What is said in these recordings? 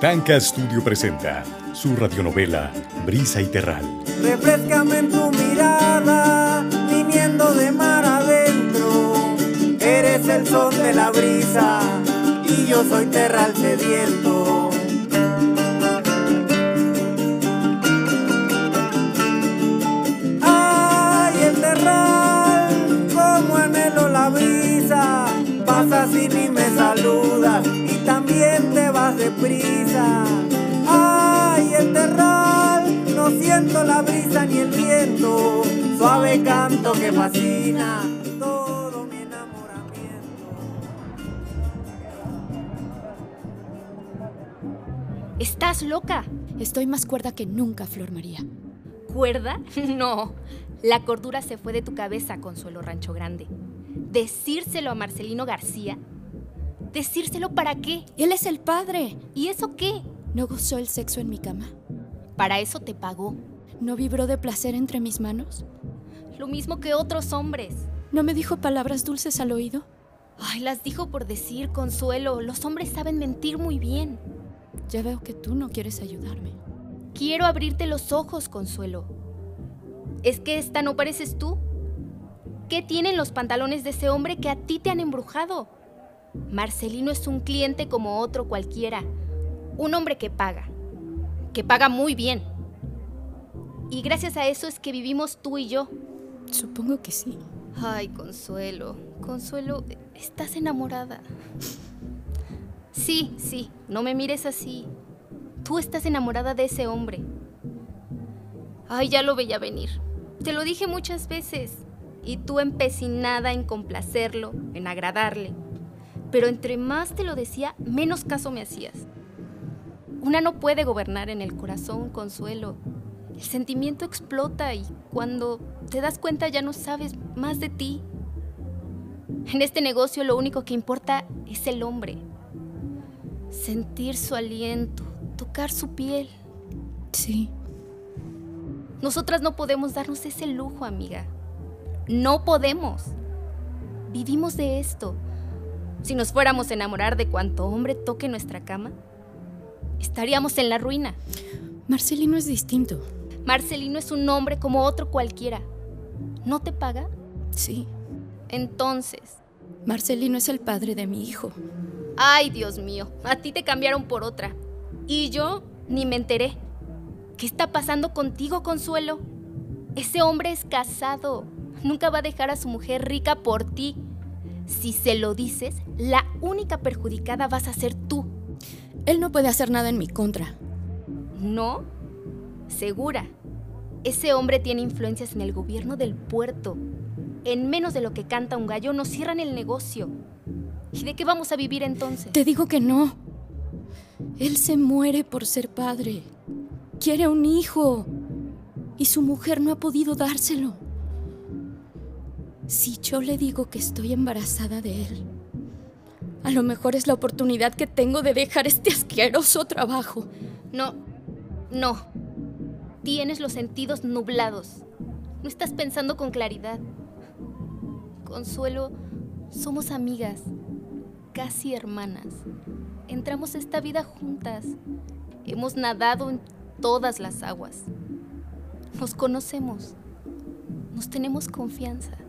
Tanca Studio presenta su radionovela Brisa y Terral. Refrescame en tu mirada, viniendo de mar adentro. Eres el son de la brisa y yo soy terral sediento. Ay, el terral, como anhelo la brisa. Pasas y ni me saludas también te vas deprisa. Ay, el terral, no siento la brisa ni el viento. Suave canto que fascina todo mi enamoramiento. ¿Estás loca? Estoy más cuerda que nunca, Flor María. ¿Cuerda? No. La cordura se fue de tu cabeza, Consuelo Rancho Grande. Decírselo a Marcelino García. ¿Decírselo para qué? Él es el padre. ¿Y eso qué? ¿No gozó el sexo en mi cama? Para eso te pagó. ¿No vibró de placer entre mis manos? Lo mismo que otros hombres. ¿No me dijo palabras dulces al oído? Ay, las dijo por decir, Consuelo. Los hombres saben mentir muy bien. Ya veo que tú no quieres ayudarme. Quiero abrirte los ojos, Consuelo. ¿Es que esta no pareces tú? ¿Qué tienen los pantalones de ese hombre que a ti te han embrujado? Marcelino es un cliente como otro cualquiera. Un hombre que paga. Que paga muy bien. Y gracias a eso es que vivimos tú y yo. Supongo que sí. Ay, Consuelo, Consuelo, estás enamorada. Sí, sí, no me mires así. Tú estás enamorada de ese hombre. Ay, ya lo veía venir. Te lo dije muchas veces. Y tú empecinada en complacerlo, en agradarle. Pero entre más te lo decía, menos caso me hacías. Una no puede gobernar en el corazón, Consuelo. El sentimiento explota y cuando te das cuenta ya no sabes más de ti. En este negocio lo único que importa es el hombre. Sentir su aliento, tocar su piel. Sí. Nosotras no podemos darnos ese lujo, amiga. No podemos. Vivimos de esto. Si nos fuéramos a enamorar de cuanto hombre toque nuestra cama, estaríamos en la ruina. Marcelino es distinto. Marcelino es un hombre como otro cualquiera. ¿No te paga? Sí. Entonces, Marcelino es el padre de mi hijo. ay Dios mío, a ti te cambiaron por otra. Y yo ni me enteré. ¿Qué está pasando contigo, Consuelo? Ese hombre es casado. Nunca va a dejar a su mujer rica por ti. Si se lo dices, la única perjudicada vas a ser tú. Él no puede hacer nada en mi contra. ¿No? Segura. Ese hombre tiene influencias en el gobierno del puerto. En menos de lo que canta un gallo nos cierran el negocio. ¿Y de qué vamos a vivir entonces? Te digo que no. Él se muere por ser padre. Quiere un hijo. Y su mujer no ha podido dárselo. Si yo le digo que estoy embarazada de él, a lo mejor es la oportunidad que tengo de dejar este asqueroso trabajo. No, no. Tienes los sentidos nublados. No estás pensando con claridad. Consuelo, somos amigas, casi hermanas. Entramos esta vida juntas. Hemos nadado en todas las aguas. Nos conocemos. Nos tenemos confianza.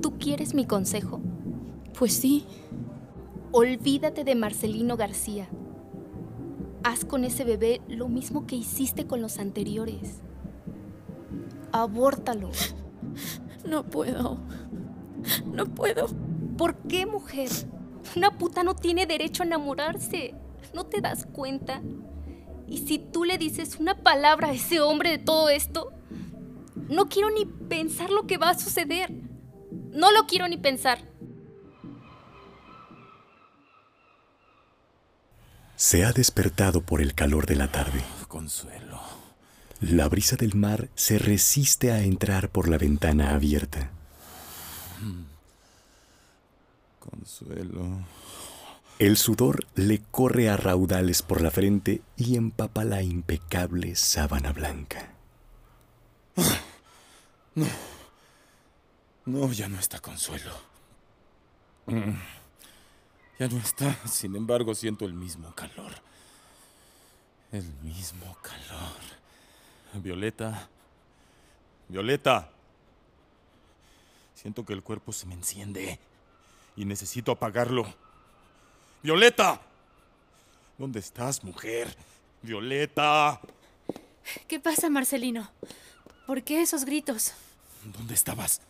¿Tú quieres mi consejo? Pues sí, Olvídate de Marcelino García. Haz con ese bebé lo mismo que hiciste con los anteriores. Abórtalo. no puedo. No puedo. ¿Por qué, mujer? Una puta no tiene derecho a enamorarse. ¿No te das cuenta? Y si tú le dices una palabra a ese hombre de todo esto, no quiero ni pensar lo que va a suceder. No lo quiero ni pensar. Se ha despertado por el calor de la tarde. Consuelo. La brisa del mar se resiste a entrar por la ventana abierta. Consuelo. El sudor le corre a raudales por la frente y empapa la impecable sábana blanca. No, ya no está Consuelo. Mm. Ya no está, sin embargo siento el mismo calor. El mismo calor. Violeta. Violeta. Siento que el cuerpo se me enciende y necesito apagarlo. Violeta. ¿Dónde estás, mujer? Violeta. ¿Qué pasa, Marcelino? ¿Por qué esos gritos? ¿Dónde estabas?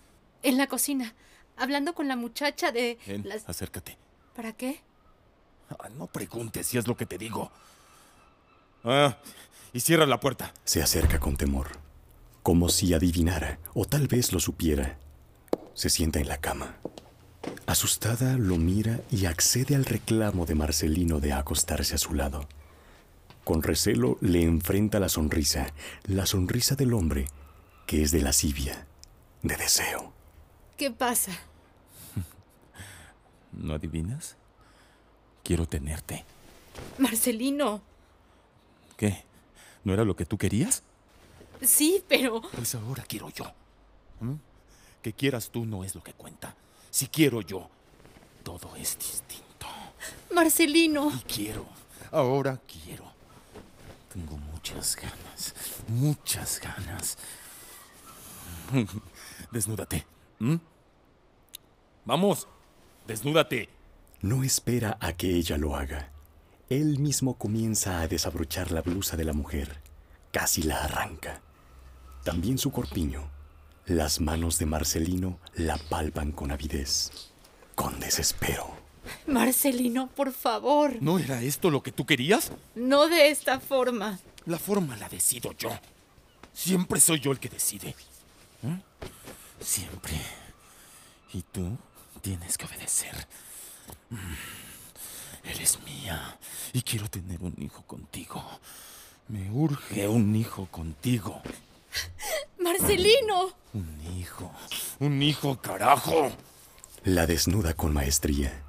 En la cocina, hablando con la muchacha de Ven, las... acércate. ¿Para qué? Ah, no preguntes si es lo que te digo. Ah, y cierra la puerta. Se acerca con temor, como si adivinara, o tal vez lo supiera. Se sienta en la cama. Asustada, lo mira y accede al reclamo de Marcelino de acostarse a su lado. Con recelo le enfrenta la sonrisa, la sonrisa del hombre, que es de lascivia, de deseo. ¿Qué pasa? ¿No adivinas? Quiero tenerte. Marcelino. ¿Qué? ¿No era lo que tú querías? Sí, pero... Pues ahora quiero yo. ¿Mm? Que quieras tú no es lo que cuenta. Si quiero yo, todo es distinto. Marcelino. Y quiero, ahora quiero. Tengo muchas ganas, muchas ganas. Desnúdate. ¿M? Vamos, desnúdate. No espera a que ella lo haga. Él mismo comienza a desabrochar la blusa de la mujer. Casi la arranca. También su corpiño. Las manos de Marcelino la palpan con avidez, con desespero. Marcelino, por favor. ¿No era esto lo que tú querías? No de esta forma. La forma la decido yo. Siempre soy yo el que decide. ¿Eh? Siempre. Y tú tienes que obedecer. Mm. Eres mía y quiero tener un hijo contigo. Me urge un hijo contigo. Marcelino. Un hijo. Un hijo, carajo. La desnuda con maestría,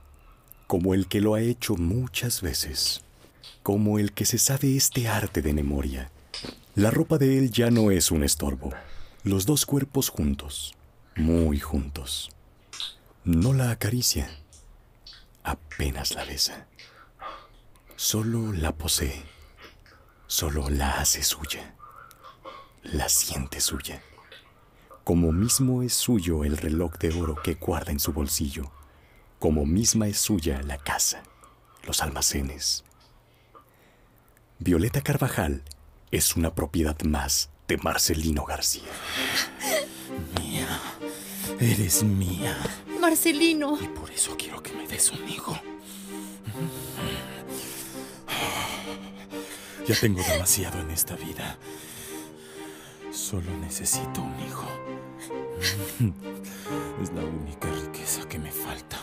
como el que lo ha hecho muchas veces, como el que se sabe este arte de memoria. La ropa de él ya no es un estorbo. Los dos cuerpos juntos, muy juntos. No la acaricia, apenas la besa. Solo la posee, solo la hace suya, la siente suya. Como mismo es suyo el reloj de oro que guarda en su bolsillo, como misma es suya la casa, los almacenes. Violeta Carvajal es una propiedad más de Marcelino García. Mía. Eres mía. Marcelino. Y por eso quiero que me des un hijo. Ya tengo demasiado en esta vida. Solo necesito un hijo. Es la única riqueza que me falta.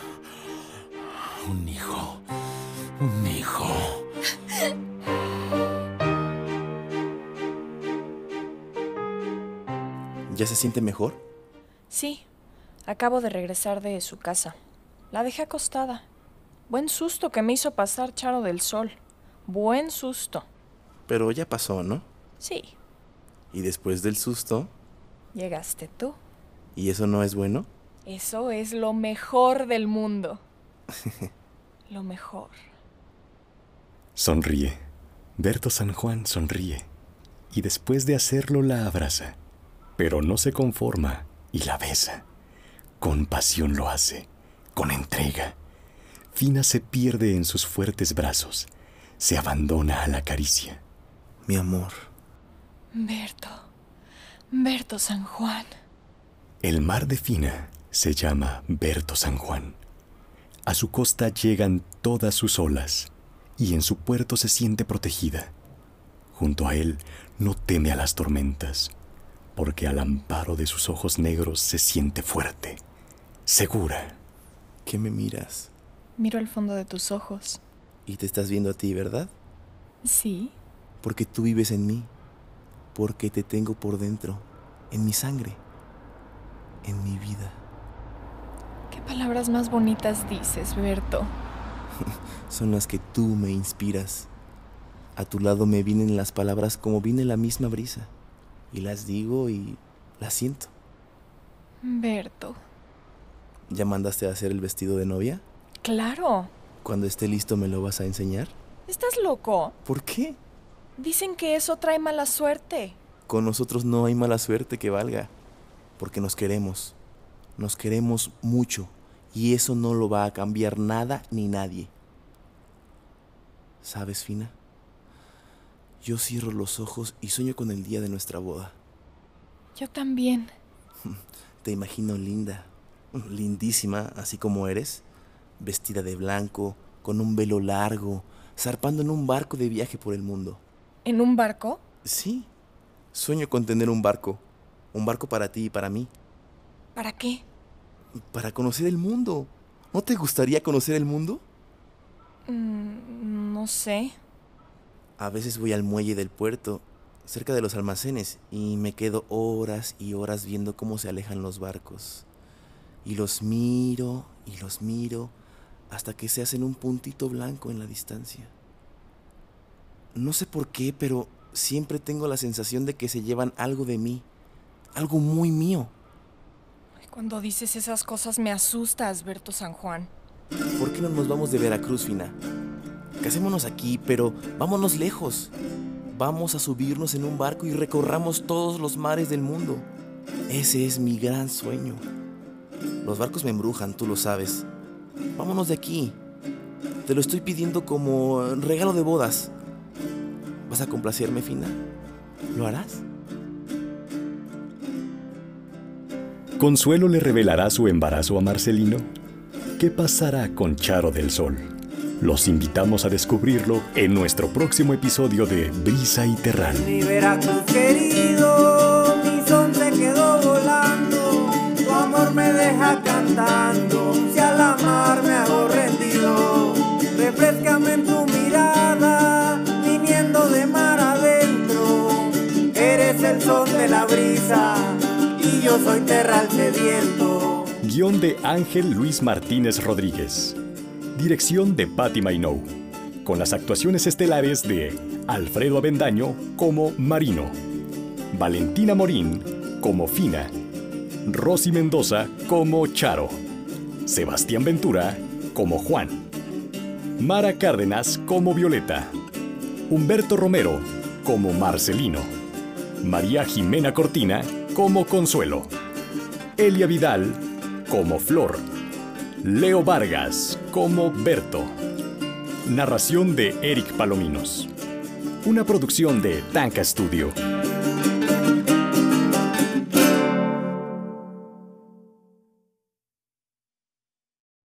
Un hijo. Un hijo. ¿Ya se siente mejor? Sí, acabo de regresar de su casa. La dejé acostada. Buen susto que me hizo pasar Charo del Sol. Buen susto. Pero ya pasó, ¿no? Sí, Y después del susto, llegaste tú. ¿y eso no es bueno? Eso es lo mejor del mundo. lo mejor. Sonríe. Berto San Juan sonríe. Y después de hacerlo la abraza. Pero no se conforma y la besa. Con pasión lo hace, con entrega. Fina se pierde en sus fuertes brazos. Se abandona a la caricia. Mi amor, Berto. Berto San Juan. El mar de Fina se llama Berto San Juan. A su costa llegan todas sus olas y en su puerto se siente protegida. Junto a él no teme a las tormentas, porque al amparo de sus ojos negros se siente fuerte, segura. ¿qué me miras? Miro el fondo de tus ojos. Y te estás viendo a ti, ¿verdad? Sí. Porque tú vives en mí. Porque te tengo por dentro, en mi sangre, en mi vida. ¿Qué palabras más bonitas dices, Berto? Son las que tú me inspiras. A tu lado me vienen las palabras como viene la misma brisa. Y las digo y las siento. Berto. ¿Ya mandaste a hacer el vestido de novia? Claro. Cuando esté listo me lo vas a enseñar. ¿Estás loco? ¿Por qué? Dicen que eso trae mala suerte. Con nosotros no hay mala suerte que valga, porque nos queremos. Nos queremos mucho y eso no lo va a cambiar nada ni nadie. ¿Sabes, Fina? Yo cierro los ojos y sueño con el día de nuestra boda. Yo también. Te imagino linda, lindísima, así como eres, vestida de blanco, con un velo largo, zarpando en un barco de viaje por el mundo. ¿En un barco? Sí, sueño con tener un barco, un barco para ti y para mí. ¿Para qué? Para conocer el mundo. ¿No te gustaría conocer el mundo? Mm, no sé. A veces voy al muelle del puerto, cerca de los almacenes, y me quedo horas y horas viendo cómo se alejan los barcos. Y los miro y los miro hasta que se hacen un puntito blanco en la distancia. No sé por qué, pero siempre tengo la sensación de que se llevan algo de mí, algo muy mío. Cuando dices esas cosas me asustas, Berto San Juan. ¿Por qué no nos vamos de Veracruz, Fina? Casémonos aquí, pero vámonos lejos. Vamos a subirnos en un barco y recorramos todos los mares del mundo. Ese es mi gran sueño. Los barcos me embrujan, tú lo sabes. Vámonos de aquí. Te lo estoy pidiendo como regalo de bodas. ¿Vas a complacerme, Fina? ¿Lo harás? ¿Consuelo le revelará su embarazo a Marcelino? ¿Qué pasará con Charo del Sol? Los invitamos a descubrirlo en nuestro próximo episodio de Brisa y Terral. Mi Veracruz querido, me deja cantando, si al amar me hago rendido, refrescame en tu mirada, viniendo de mar adentro, eres el son de la brisa, y yo soy terral sediento. Guión de Ángel Luis Martínez Rodríguez. Dirección de Patti Mainou. Con las actuaciones estelares de Alfredo Avendaño como Marino, Valentina Morín como Fina, Rosy Mendoza como Charo, Sebastián Ventura como Juan, Mara Cárdenas como Violeta, Humberto Romero como Marcelino, María Jimena Cortina como Consuelo, Elia Vidal como Flor, Leo Vargas como Berto. Narración de Eric Palominos. Una producción de Tanca Studio.